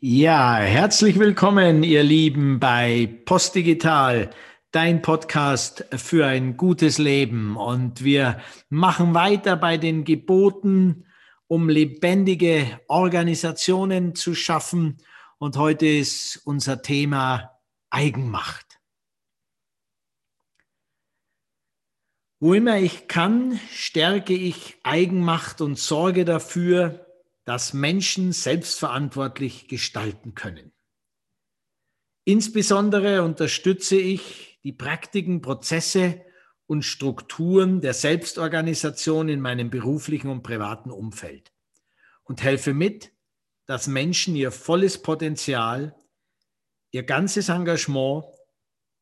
Ja, herzlich willkommen, ihr Lieben, bei Postdigital, dein Podcast für ein gutes Leben. Und wir machen weiter bei den Geboten, um lebendige Organisationen zu schaffen. Und heute ist unser Thema Eigenmacht. Wo immer ich kann, stärke ich Eigenmacht und sorge dafür, dass Menschen selbstverantwortlich gestalten können. Insbesondere unterstütze ich die Praktiken, Prozesse und Strukturen der Selbstorganisation in meinem beruflichen und privaten Umfeld und helfe mit, dass Menschen ihr volles Potenzial, ihr ganzes Engagement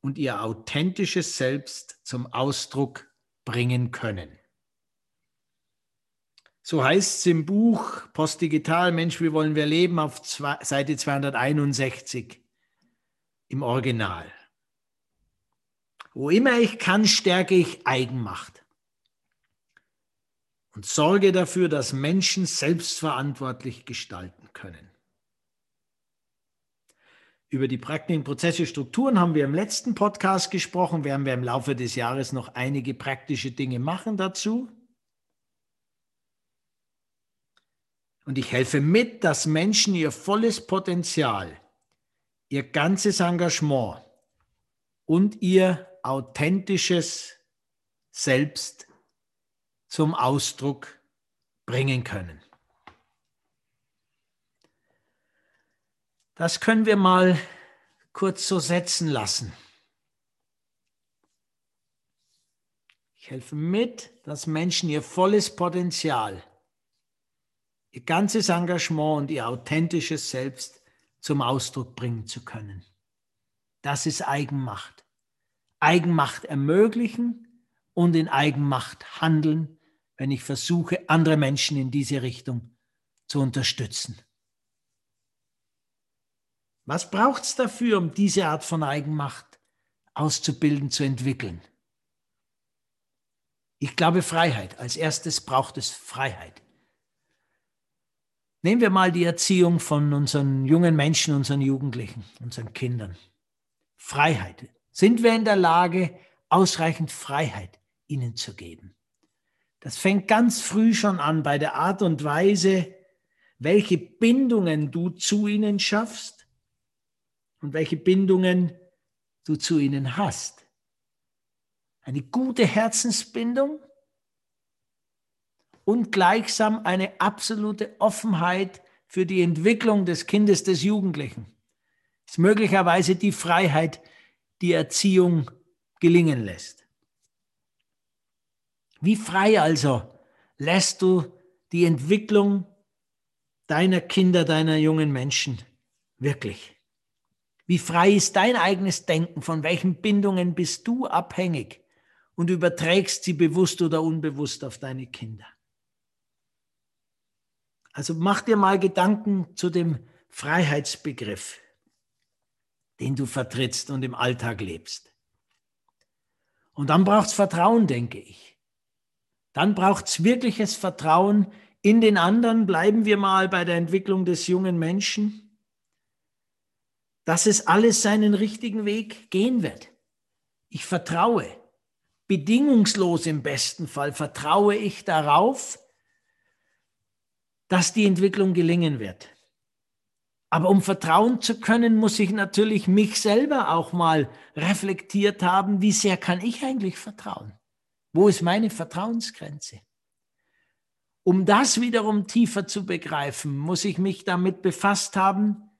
und ihr authentisches Selbst zum Ausdruck bringen können. So heißt es im Buch Postdigital, Mensch, wie wollen wir leben, auf zwei, Seite 261 im Original. Wo immer ich kann, stärke ich Eigenmacht und sorge dafür, dass Menschen selbstverantwortlich gestalten können. Über die Praktiken, Prozesse, Strukturen haben wir im letzten Podcast gesprochen. Werden wir im Laufe des Jahres noch einige praktische Dinge machen dazu. Und ich helfe mit, dass Menschen ihr volles Potenzial, ihr ganzes Engagement und ihr authentisches Selbst zum Ausdruck bringen können. Das können wir mal kurz so setzen lassen. Ich helfe mit, dass Menschen ihr volles Potenzial ihr ganzes Engagement und ihr authentisches Selbst zum Ausdruck bringen zu können. Das ist Eigenmacht. Eigenmacht ermöglichen und in Eigenmacht handeln, wenn ich versuche, andere Menschen in diese Richtung zu unterstützen. Was braucht es dafür, um diese Art von Eigenmacht auszubilden, zu entwickeln? Ich glaube Freiheit. Als erstes braucht es Freiheit. Nehmen wir mal die Erziehung von unseren jungen Menschen, unseren Jugendlichen, unseren Kindern. Freiheit. Sind wir in der Lage, ausreichend Freiheit ihnen zu geben? Das fängt ganz früh schon an bei der Art und Weise, welche Bindungen du zu ihnen schaffst und welche Bindungen du zu ihnen hast. Eine gute Herzensbindung und gleichsam eine absolute Offenheit für die Entwicklung des Kindes, des Jugendlichen. Ist möglicherweise die Freiheit, die Erziehung gelingen lässt. Wie frei also lässt du die Entwicklung deiner Kinder, deiner jungen Menschen wirklich? Wie frei ist dein eigenes Denken? Von welchen Bindungen bist du abhängig und überträgst sie bewusst oder unbewusst auf deine Kinder? Also mach dir mal Gedanken zu dem Freiheitsbegriff, den du vertrittst und im Alltag lebst. Und dann braucht es Vertrauen, denke ich. Dann braucht es wirkliches Vertrauen in den anderen. Bleiben wir mal bei der Entwicklung des jungen Menschen, dass es alles seinen richtigen Weg gehen wird. Ich vertraue, bedingungslos im besten Fall vertraue ich darauf, dass die Entwicklung gelingen wird. Aber um vertrauen zu können, muss ich natürlich mich selber auch mal reflektiert haben, wie sehr kann ich eigentlich vertrauen? Wo ist meine Vertrauensgrenze? Um das wiederum tiefer zu begreifen, muss ich mich damit befasst haben,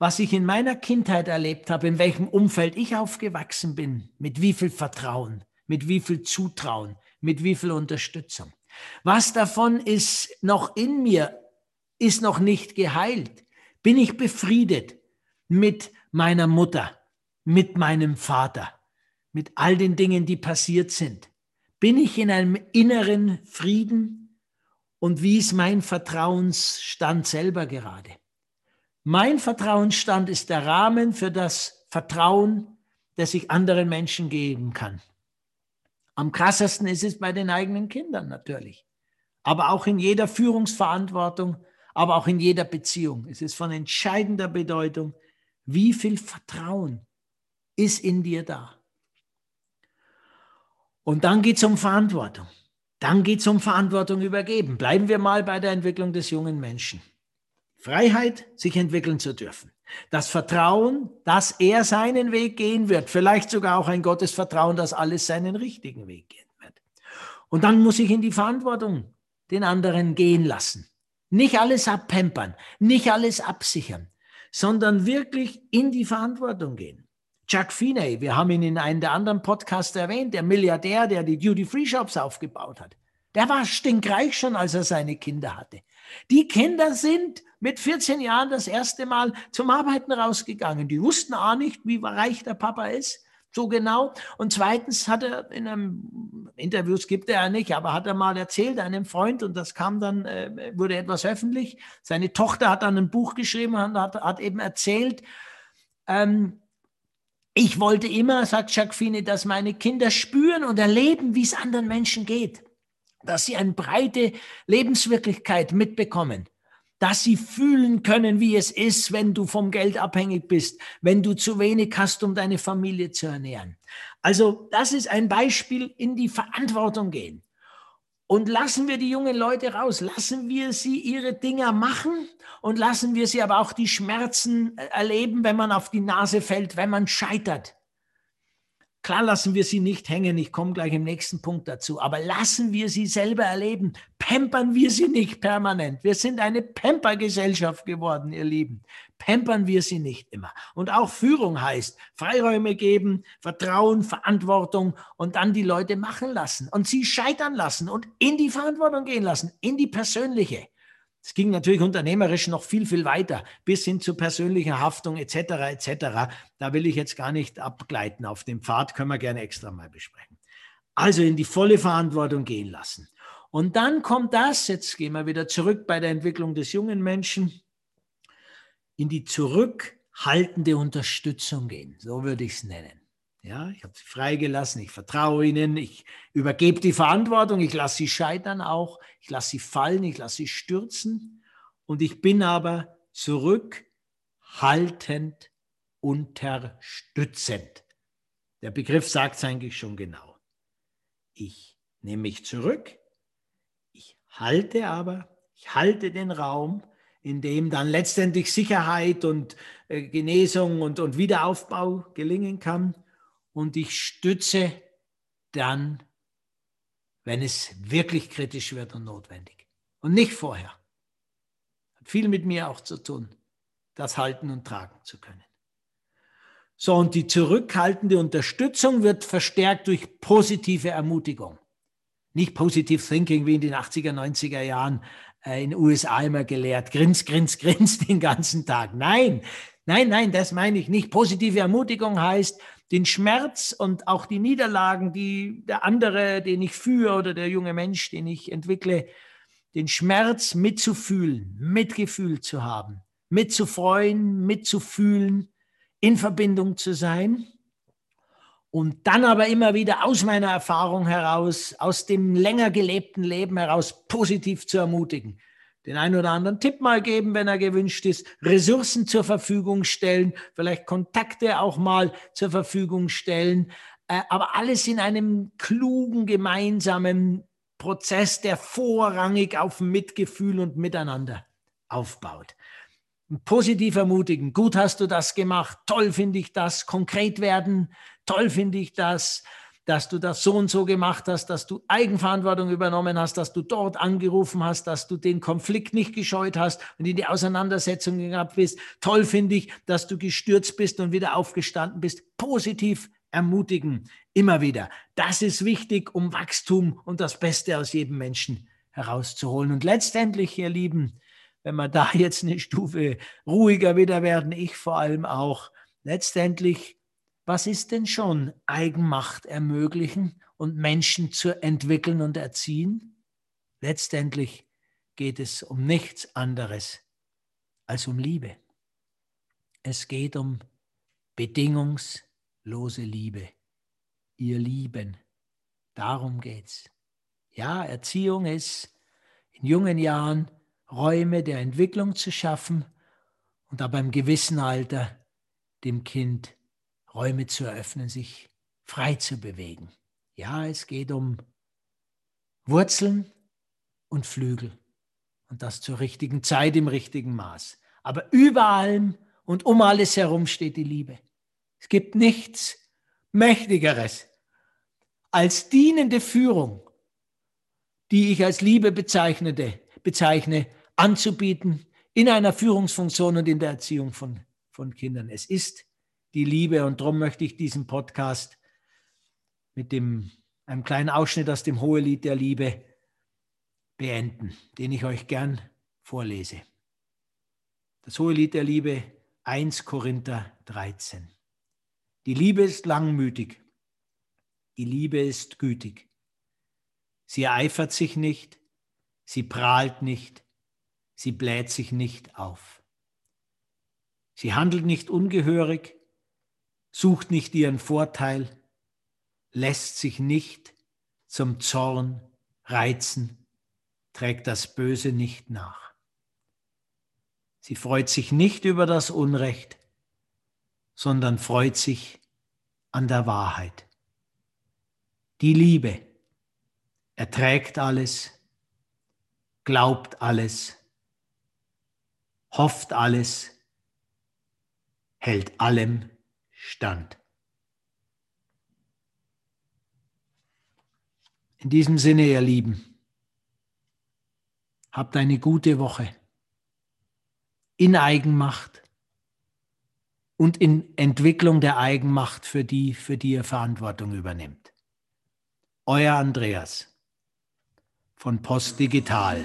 was ich in meiner Kindheit erlebt habe, in welchem Umfeld ich aufgewachsen bin, mit wie viel Vertrauen, mit wie viel Zutrauen, mit wie viel Unterstützung. Was davon ist noch in mir, ist noch nicht geheilt? Bin ich befriedet mit meiner Mutter, mit meinem Vater, mit all den Dingen, die passiert sind? Bin ich in einem inneren Frieden? Und wie ist mein Vertrauensstand selber gerade? Mein Vertrauensstand ist der Rahmen für das Vertrauen, das ich anderen Menschen geben kann. Am krassesten ist es bei den eigenen Kindern natürlich. Aber auch in jeder Führungsverantwortung, aber auch in jeder Beziehung. Es ist von entscheidender Bedeutung, wie viel Vertrauen ist in dir da. Und dann geht es um Verantwortung. Dann geht es um Verantwortung übergeben. Bleiben wir mal bei der Entwicklung des jungen Menschen. Freiheit, sich entwickeln zu dürfen. Das Vertrauen, dass er seinen Weg gehen wird. Vielleicht sogar auch ein Gottesvertrauen, dass alles seinen richtigen Weg gehen wird. Und dann muss ich in die Verantwortung den anderen gehen lassen. Nicht alles abpempern, nicht alles absichern, sondern wirklich in die Verantwortung gehen. Chuck Finney, wir haben ihn in einem der anderen Podcasts erwähnt, der Milliardär, der die Duty-Free-Shops aufgebaut hat. Der war stinkreich schon, als er seine Kinder hatte. Die Kinder sind mit 14 Jahren das erste Mal zum Arbeiten rausgegangen. Die wussten auch nicht, wie reich der Papa ist, so genau. Und zweitens hat er in einem Interviews gibt er ja nicht, aber hat er mal erzählt einem Freund und das kam dann, äh, wurde etwas öffentlich. Seine Tochter hat dann ein Buch geschrieben und hat, hat eben erzählt, ähm, ich wollte immer, sagt Jacques Fine, dass meine Kinder spüren und erleben, wie es anderen Menschen geht. Dass sie eine breite Lebenswirklichkeit mitbekommen. Dass sie fühlen können, wie es ist, wenn du vom Geld abhängig bist, wenn du zu wenig hast, um deine Familie zu ernähren. Also das ist ein Beispiel in die Verantwortung gehen. Und lassen wir die jungen Leute raus, lassen wir sie ihre Dinger machen und lassen wir sie aber auch die Schmerzen äh, erleben, wenn man auf die Nase fällt, wenn man scheitert. Klar lassen wir sie nicht hängen, ich komme gleich im nächsten Punkt dazu, aber lassen wir sie selber erleben, pampern wir sie nicht permanent. Wir sind eine Pampergesellschaft geworden, ihr Lieben. Pampern wir sie nicht immer. Und auch Führung heißt Freiräume geben, Vertrauen, Verantwortung und dann die Leute machen lassen und sie scheitern lassen und in die Verantwortung gehen lassen, in die persönliche. Es ging natürlich unternehmerisch noch viel, viel weiter, bis hin zu persönlicher Haftung etc. etc. Da will ich jetzt gar nicht abgleiten. Auf dem Pfad können wir gerne extra mal besprechen. Also in die volle Verantwortung gehen lassen. Und dann kommt das, jetzt gehen wir wieder zurück bei der Entwicklung des jungen Menschen, in die zurückhaltende Unterstützung gehen. So würde ich es nennen. Ja, ich habe sie freigelassen, ich vertraue ihnen, ich übergebe die Verantwortung, ich lasse sie scheitern auch, ich lasse sie fallen, ich lasse sie stürzen und ich bin aber zurückhaltend, unterstützend. Der Begriff sagt es eigentlich schon genau. Ich nehme mich zurück, ich halte aber, ich halte den Raum, in dem dann letztendlich Sicherheit und äh, Genesung und, und Wiederaufbau gelingen kann und ich stütze dann, wenn es wirklich kritisch wird und notwendig. Und nicht vorher. Hat viel mit mir auch zu tun, das halten und tragen zu können. So, und die zurückhaltende Unterstützung wird verstärkt durch positive Ermutigung. Nicht Positive Thinking wie in den 80er, 90er Jahren äh, in den USA immer gelehrt. Grins, grins, grins den ganzen Tag. Nein, nein, nein, das meine ich nicht. Positive Ermutigung heißt, den Schmerz und auch die Niederlagen, die der andere, den ich führe oder der junge Mensch, den ich entwickle, den Schmerz mitzufühlen, Mitgefühl zu haben, mitzufreuen, mitzufühlen, in Verbindung zu sein. Und dann aber immer wieder aus meiner Erfahrung heraus, aus dem länger gelebten Leben heraus positiv zu ermutigen den einen oder anderen Tipp mal geben, wenn er gewünscht ist, Ressourcen zur Verfügung stellen, vielleicht Kontakte auch mal zur Verfügung stellen, äh, aber alles in einem klugen, gemeinsamen Prozess, der vorrangig auf Mitgefühl und Miteinander aufbaut. Positiv ermutigen, gut hast du das gemacht, toll finde ich das, konkret werden, toll finde ich das, dass du das so und so gemacht hast, dass du Eigenverantwortung übernommen hast, dass du dort angerufen hast, dass du den Konflikt nicht gescheut hast und in die Auseinandersetzung gehabt bist. Toll finde ich, dass du gestürzt bist und wieder aufgestanden bist. Positiv ermutigen, immer wieder. Das ist wichtig, um Wachstum und das Beste aus jedem Menschen herauszuholen. Und letztendlich, ihr Lieben, wenn wir da jetzt eine Stufe ruhiger wieder werden, ich vor allem auch, letztendlich was ist denn schon Eigenmacht ermöglichen und Menschen zu entwickeln und erziehen? Letztendlich geht es um nichts anderes als um Liebe. Es geht um bedingungslose Liebe. Ihr Lieben. Darum geht's. Ja, Erziehung ist in jungen Jahren Räume der Entwicklung zu schaffen und aber im gewissen Alter dem Kind Räume zu eröffnen, sich frei zu bewegen. Ja, es geht um Wurzeln und Flügel und das zur richtigen Zeit im richtigen Maß. Aber über allem und um alles herum steht die Liebe. Es gibt nichts Mächtigeres als dienende Führung, die ich als Liebe bezeichnete, bezeichne, anzubieten in einer Führungsfunktion und in der Erziehung von, von Kindern. Es ist die Liebe und darum möchte ich diesen Podcast mit dem, einem kleinen Ausschnitt aus dem Hohelied der Liebe beenden, den ich euch gern vorlese. Das Hohelied der Liebe 1 Korinther 13. Die Liebe ist langmütig, die Liebe ist gütig. Sie ereifert sich nicht, sie prahlt nicht, sie bläht sich nicht auf. Sie handelt nicht ungehörig, sucht nicht ihren Vorteil, lässt sich nicht zum Zorn reizen, trägt das Böse nicht nach. Sie freut sich nicht über das Unrecht, sondern freut sich an der Wahrheit. Die Liebe erträgt alles, glaubt alles, hofft alles, hält allem stand. In diesem Sinne, ihr Lieben, habt eine gute Woche in Eigenmacht und in Entwicklung der Eigenmacht, für die, für die ihr Verantwortung übernimmt. Euer Andreas von Post Digital.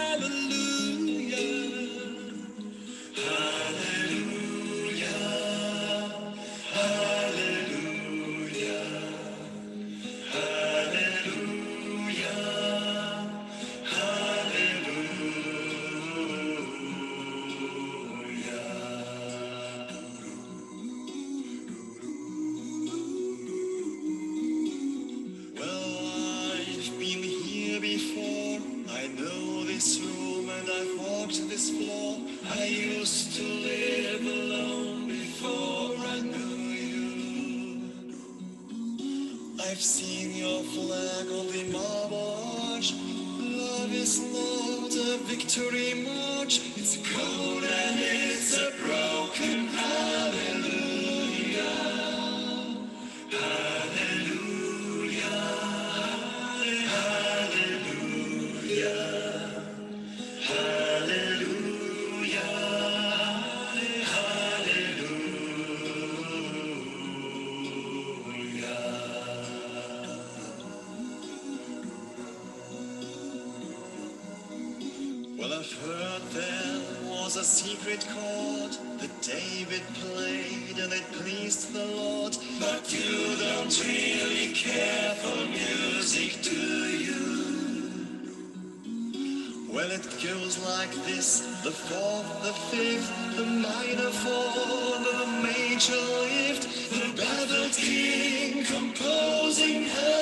I've seen your flag on the march. Love is not a victory march. It's cold and secret chord that David played and it pleased the Lord. But you don't really care for music, do you? Well, it goes like this the fourth, the fifth, the minor fourth, the major lift, the baffled king composing her.